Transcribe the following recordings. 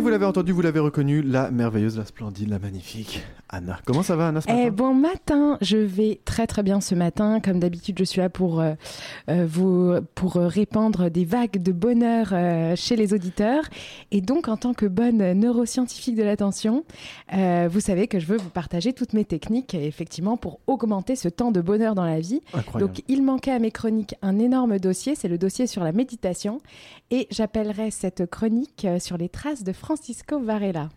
entendu, vous l'avez reconnu, la merveilleuse, la splendide, la magnifique Anna. Comment ça va, Anna, ce Eh bon matin, je vais très très bien ce matin. Comme d'habitude, je suis là pour euh, euh, vous pour euh, répandre des vagues de bonheur euh, chez les auditeurs. Et donc, en tant que bonne neuroscientifique de l'attention, euh, vous savez que je veux vous partager toutes mes techniques, effectivement, pour augmenter ce temps de bonheur dans la vie. Incroyable. Donc, il manquait à mes chroniques un énorme dossier, c'est le dossier sur la méditation. Et j'appellerai cette chronique sur les traces de Francisco Varela.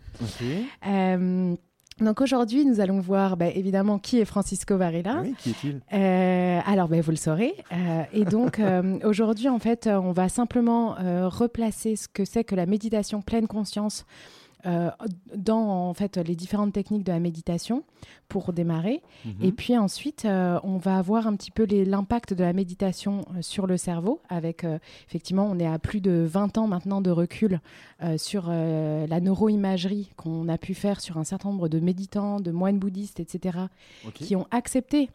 Euh, donc aujourd'hui, nous allons voir bah, évidemment qui est Francisco Varela. Oui, qui est-il? Euh, alors, ben, vous le saurez. Euh, et donc, euh, aujourd'hui, en fait, on va simplement replacer ce que c'est que la méditation pleine conscience euh, dans en fait les différentes techniques de la méditation pour démarrer. Mhm. Et puis ensuite, euh, on va voir un petit peu l'impact de la méditation euh, sur le cerveau. Avec euh, effectivement, on est à plus de 20 ans maintenant de recul sur la neuroimagerie qu'on a pu faire sur un certain nombre de méditants, de moines bouddhistes, etc qui ont accepté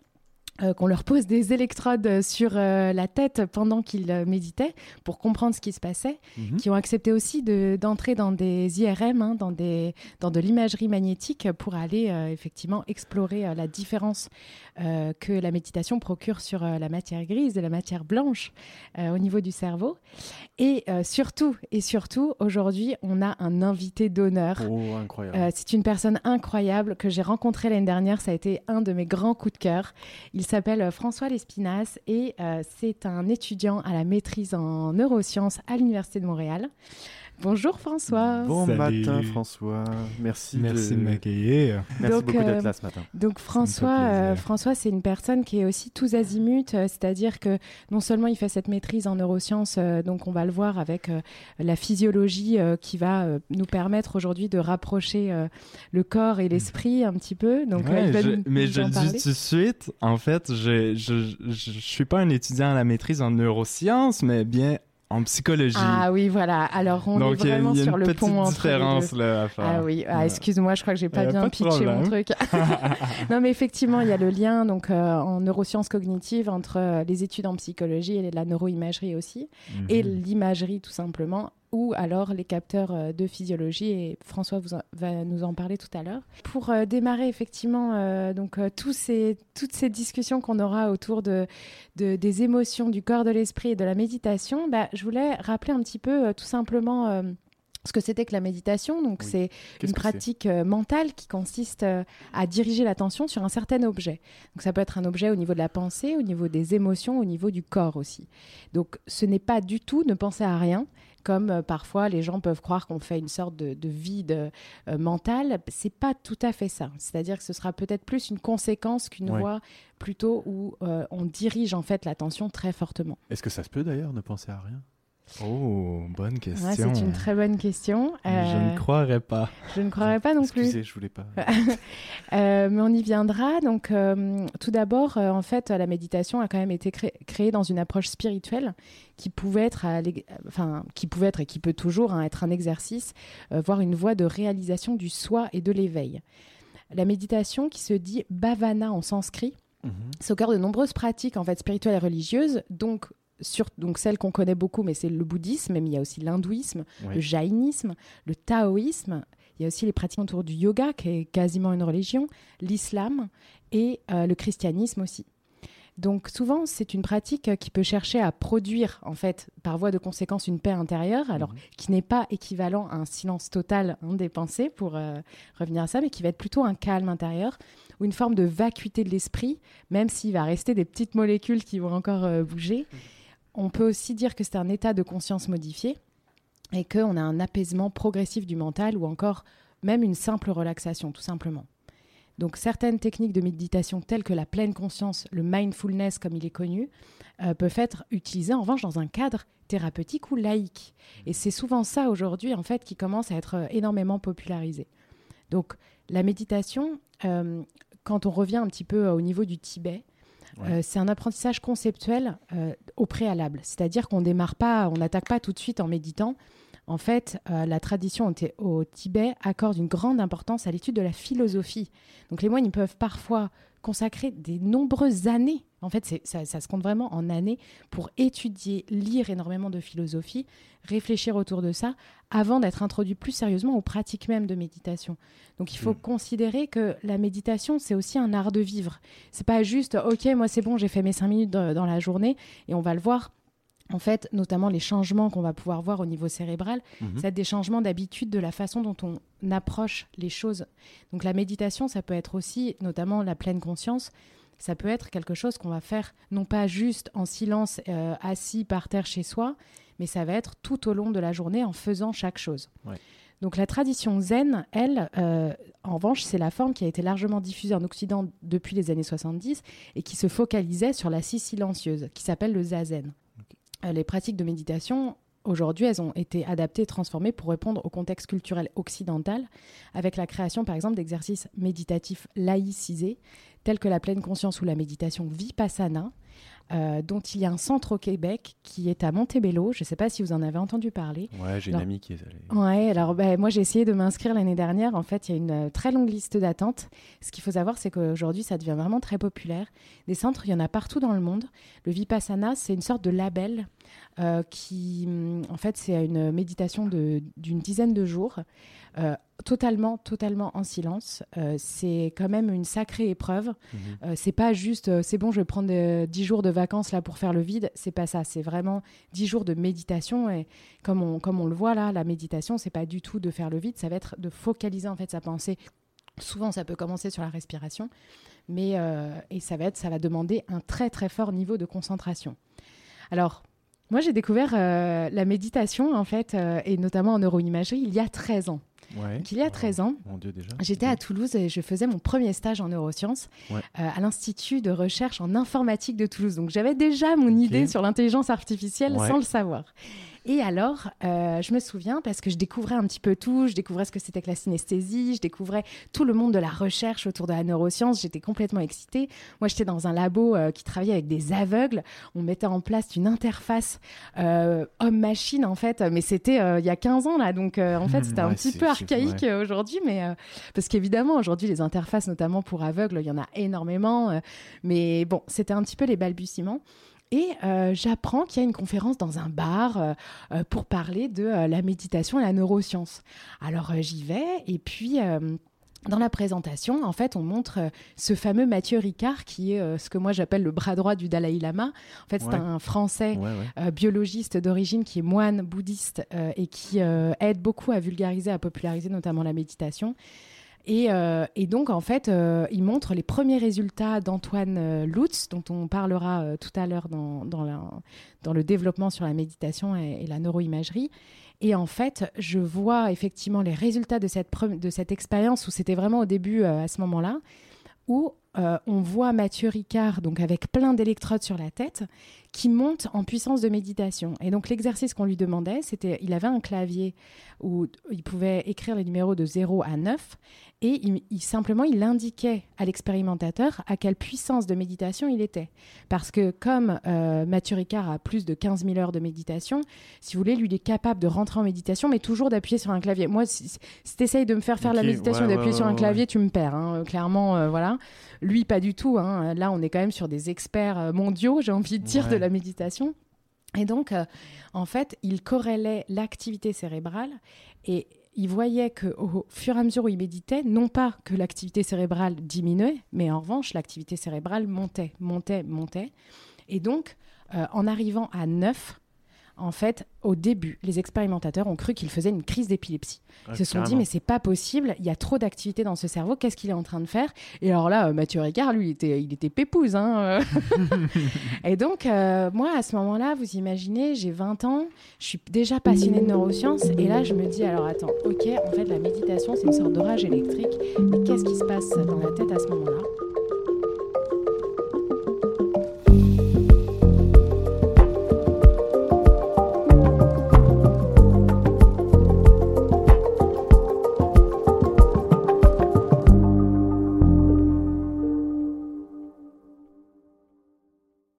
euh, qu'on leur pose des électrodes sur euh, la tête pendant qu'ils euh, méditaient pour comprendre ce qui se passait, Mhm. qui ont accepté aussi de- d'entrer dans des IRM, hein, dans, des, dans de l'imagerie magnétique pour aller effectivement explorer la différence que la méditation procure sur la matière grise et la matière blanche au niveau du cerveau. Et surtout, et surtout, aujourd'hui, on a un invité d'honneur. Oh, c'est une personne incroyable que j'ai rencontrée l'année dernière. Ça a été un de mes grands coups de cœur. Il s'appelle euh, François Lespinasse et euh, c'est un étudiant à la maîtrise en neurosciences à l'Université de Montréal. Bonjour François. Bon Salut. matin, François. Merci, Merci de de m'accueillir. Merci Donc, beaucoup euh, d'être là ce matin. Donc François, euh, François, c'est une personne qui est aussi tous azimuts, euh, c'est-à-dire que non seulement il fait cette maîtrise en neurosciences, euh, donc on va le voir avec euh, la physiologie euh, qui va euh, nous permettre aujourd'hui de rapprocher euh, le corps et l'esprit un petit peu. Donc euh, Ouais, il va je- nous- mais nous je le dis tout de suite, en fait, je, je, je, je suis pas un étudiant à la maîtrise en neurosciences, mais bien en psychologie. Ah oui, voilà. Alors on Donc, est il y a- vraiment il y a sur le pont entre les deux. là, à faire. Ah oui, ah, excuse-moi, je crois que j'ai pas bien pas pitché mon problème. truc. non, mais effectivement, il y a le lien donc euh, en neurosciences cognitives entre euh, les études en psychologie et la neuroimagerie aussi, Mhm. et l'imagerie tout simplement, ou alors les capteurs euh, de physiologie. Et François vous en- va nous en parler tout à l'heure. Pour euh, démarrer effectivement euh, donc euh, tous ces, toutes ces discussions qu'on aura autour de, de- des émotions, du corps, de l'esprit et de la méditation, bah, je voulais rappeler un petit peu tout simplement. ce que c'était que la méditation, donc Oui. c'est Qu'est-ce une pratique euh, mentale qui consiste euh, à diriger l'attention sur un certain objet. Donc ça peut être un objet au niveau de la pensée, au niveau des émotions, au niveau du corps aussi. Donc ce n'est pas du tout ne penser à rien, comme euh, parfois les gens peuvent croire qu'on fait une sorte de, de vide euh, mental. C'est pas tout à fait ça. C'est-à-dire que ce sera peut-être plus une conséquence qu'une Ouais. voie plutôt où euh, on dirige en fait l'attention très fortement. Est-ce que ça se peut d'ailleurs ne penser à rien? Oh, bonne question. Ouais, c'est une très bonne question. Je Euh, ne croirais pas. je ne croirais pas non plus. Excusez, je voulais pas. Euh, mais on y viendra. Donc, euh, tout d'abord, euh, en fait, la méditation a quand même été cré- créée dans une approche spirituelle qui pouvait être, à enfin, qui pouvait être et qui peut toujours hein, être un exercice, euh, voire une voie de réalisation du soi et de l'éveil. La méditation, qui se dit bhavana en sanskrit, c'est au cœur de nombreuses pratiques en fait spirituelles et religieuses, donc sur donc celles qu'on connaît beaucoup, mais c'est le bouddhisme, mais il y a aussi l'hindouisme, Ouais. le jaïnisme, le taoïsme. Il y a aussi les pratiques autour du yoga, qui est quasiment une religion, l'islam et euh, le christianisme aussi. Donc souvent, c'est une pratique qui peut chercher à produire, en fait, par voie de conséquence, une paix intérieure, alors Mhm. qui n'est pas équivalent à un silence total hein, des pensées, pour euh, revenir à ça, mais qui va être plutôt un calme intérieur ou une forme de vacuité de l'esprit, même s'il va rester des petites molécules qui vont encore euh, bouger. On peut aussi dire que c'est un état de conscience modifié et qu'on a un apaisement progressif du mental ou encore même une simple relaxation, tout simplement. Donc certaines techniques de méditation telles que la pleine conscience, le mindfulness comme il est connu, euh, peuvent être utilisées en revanche dans un cadre thérapeutique ou laïque. Et c'est souvent ça aujourd'hui en fait qui commence à être euh, énormément popularisé. Donc la méditation, euh, quand on revient un petit peu au niveau du Tibet, Euh, c'est un apprentissage conceptuel euh, au préalable. C'est-à-dire qu'on démarre pas, on n'attaque pas tout de suite en méditant. En fait, euh, la tradition au, Tibet accorde une grande importance à l'étude de la philosophie. Donc les moines, peuvent parfois consacrer des nombreuses années En fait, ça, ça se compte vraiment en années pour étudier, lire énormément de philosophie, réfléchir autour de ça, avant d'être introduit plus sérieusement aux pratiques même de méditation. Donc il faut Mm. considérer que la méditation, c'est aussi un art de vivre. C'est pas juste, ok, moi c'est bon, j'ai fait mes cinq minutes dans- dans la journée, et on va le voir. En fait, notamment les changements qu'on va pouvoir voir au niveau cérébral, c'est des changements d'habitude de la façon dont on approche les choses. Donc la méditation, ça peut être aussi, notamment la pleine conscience, ça peut être quelque chose qu'on va faire non pas juste en silence, euh, assis par terre chez soi, mais ça va être tout au long de la journée en faisant chaque chose. Ouais. Donc la tradition zen, elle, euh, en revanche, c'est la forme qui a été largement diffusée en Occident depuis les années 70 et qui se focalisait sur la scie silencieuse, qui s'appelle le zazen. Euh, les pratiques de méditation, aujourd'hui, elles ont été adaptées et transformées pour répondre au contexte culturel occidental, avec la création, par exemple, d'exercices méditatifs laïcisés, tels que la pleine conscience ou la méditation vipassana, euh, dont il y a un centre au Québec qui est à Montebello. Je ne sais pas si vous en avez entendu parler. Ouais, j'ai une amie qui est allée. Ouais, alors ben, moi j'ai essayé de m'inscrire l'année dernière. En fait, il y a une euh, très longue liste d'attente. Ce qu'il faut savoir, c'est qu'aujourd'hui, ça devient vraiment très populaire. Des centres, il y en a partout dans le monde. Le Vipassana, c'est une sorte de label euh, qui, hum, en fait, c'est une méditation d'une dizaine de jours, euh, totalement, totalement en silence. Euh, c'est quand même une sacrée épreuve. Euh, c'est pas juste, c'est bon, je vais prendre 10 jours de vacances là pour faire le vide. C'est pas ça. C'est vraiment 10 jours de méditation. Et comme on, comme on le voit là, la méditation, c'est pas du tout de faire le vide. Ça va être de focaliser en fait sa pensée. Souvent, ça peut commencer sur la respiration, mais et ça va être, ça va demander un très très fort niveau de concentration. Alors. Moi, j'ai découvert euh, la méditation, en fait, euh, et notamment en neuroimagerie, il y a 13 ans. Ouais. Donc, il y a 13 ans. J'étais à Toulouse et je faisais mon premier stage en neurosciences Ouais. euh, à l'Institut de recherche en informatique de Toulouse. Donc j'avais déjà mon idée sur l'intelligence artificielle Ouais. sans le savoir. Et alors, euh, je me souviens parce que je découvrais un petit peu tout, je découvrais ce que c'était que la synesthésie, je découvrais tout le monde de la recherche autour de la neuroscience, j'étais complètement excitée. Moi, j'étais dans un labo euh, qui travaillait avec des aveugles, on mettait en place une interface euh, homme-machine en fait, mais c'était il y a 15 ans là, donc en fait c'était un Ouais, petit peu archaïque aujourd'hui, mais parce qu'évidemment aujourd'hui les interfaces, notamment pour aveugles, il y en a énormément, mais bon, c'était un petit peu les balbutiements. Et euh, j'apprends qu'il y a une conférence dans un bar euh, euh, pour parler de euh, la méditation et la neuroscience. Alors j'y vais et puis dans la présentation, en fait, on montre ce fameux Mathieu Ricard qui est ce que moi j'appelle le bras droit du Dalai Lama. En fait, c'est Ouais. un Français Ouais, ouais. biologiste d'origine qui est moine bouddhiste et qui aide beaucoup à vulgariser, à populariser notamment la méditation. Et, euh, et donc, en fait, euh, il montre les premiers résultats d'Antoine euh, Lutz, dont on parlera tout à l'heure dans, le développement sur la méditation et, la neuroimagerie. Et en fait, je vois effectivement les résultats de cette, de cette expérience où c'était vraiment au début, à ce moment-là, où euh, on voit Mathieu Ricard, donc avec plein d'électrodes sur la tête, qui monte en puissance de méditation. Et donc l'exercice qu'on lui demandait, c'était, il avait un clavier où il pouvait écrire les numéros de 0 à 9, et il, il- simplement, il indiquait à l'expérimentateur à quelle puissance de méditation il était. Parce que comme euh, Mathieu Ricard a plus de 15 000 heures de méditation, si vous voulez, lui, il est capable de rentrer en méditation, mais toujours d'appuyer sur un clavier. Moi, si, si tu essayes de me faire faire la méditation ouais, d'appuyer ouais, sur un clavier, tu me perds. hein. Clairement, euh, voilà. Lui, pas du tout. hein. Là, on est quand même sur des experts euh, mondiaux, j'ai envie de dire, Ouais. de la méditation. Et donc, euh, en fait, il corrélait l'activité cérébrale et il voyait que au fur et à mesure où il méditait, non pas que l'activité cérébrale diminuait, mais en revanche, l'activité cérébrale montait, montait, montait. Et donc, euh, en arrivant à 9, en fait, au début, les expérimentateurs ont cru qu'il faisait une crise d'épilepsie. Ah, Ils se sont dit, mais c'est pas possible, il y a trop d'activité dans ce cerveau, qu'est-ce qu'il est en train de faire? Et alors là, euh, Mathieu Ricard, lui, il était, il était pépouze. Hein, euh. et donc, euh, moi, à ce moment-là, vous imaginez, j'ai 20 ans, je suis déjà passionnée de neurosciences, et là, je me dis, alors attends, ok, en fait, la méditation, c'est une sorte d'orage électrique, mais qu'est-ce qui se passe dans la tête à ce moment-là?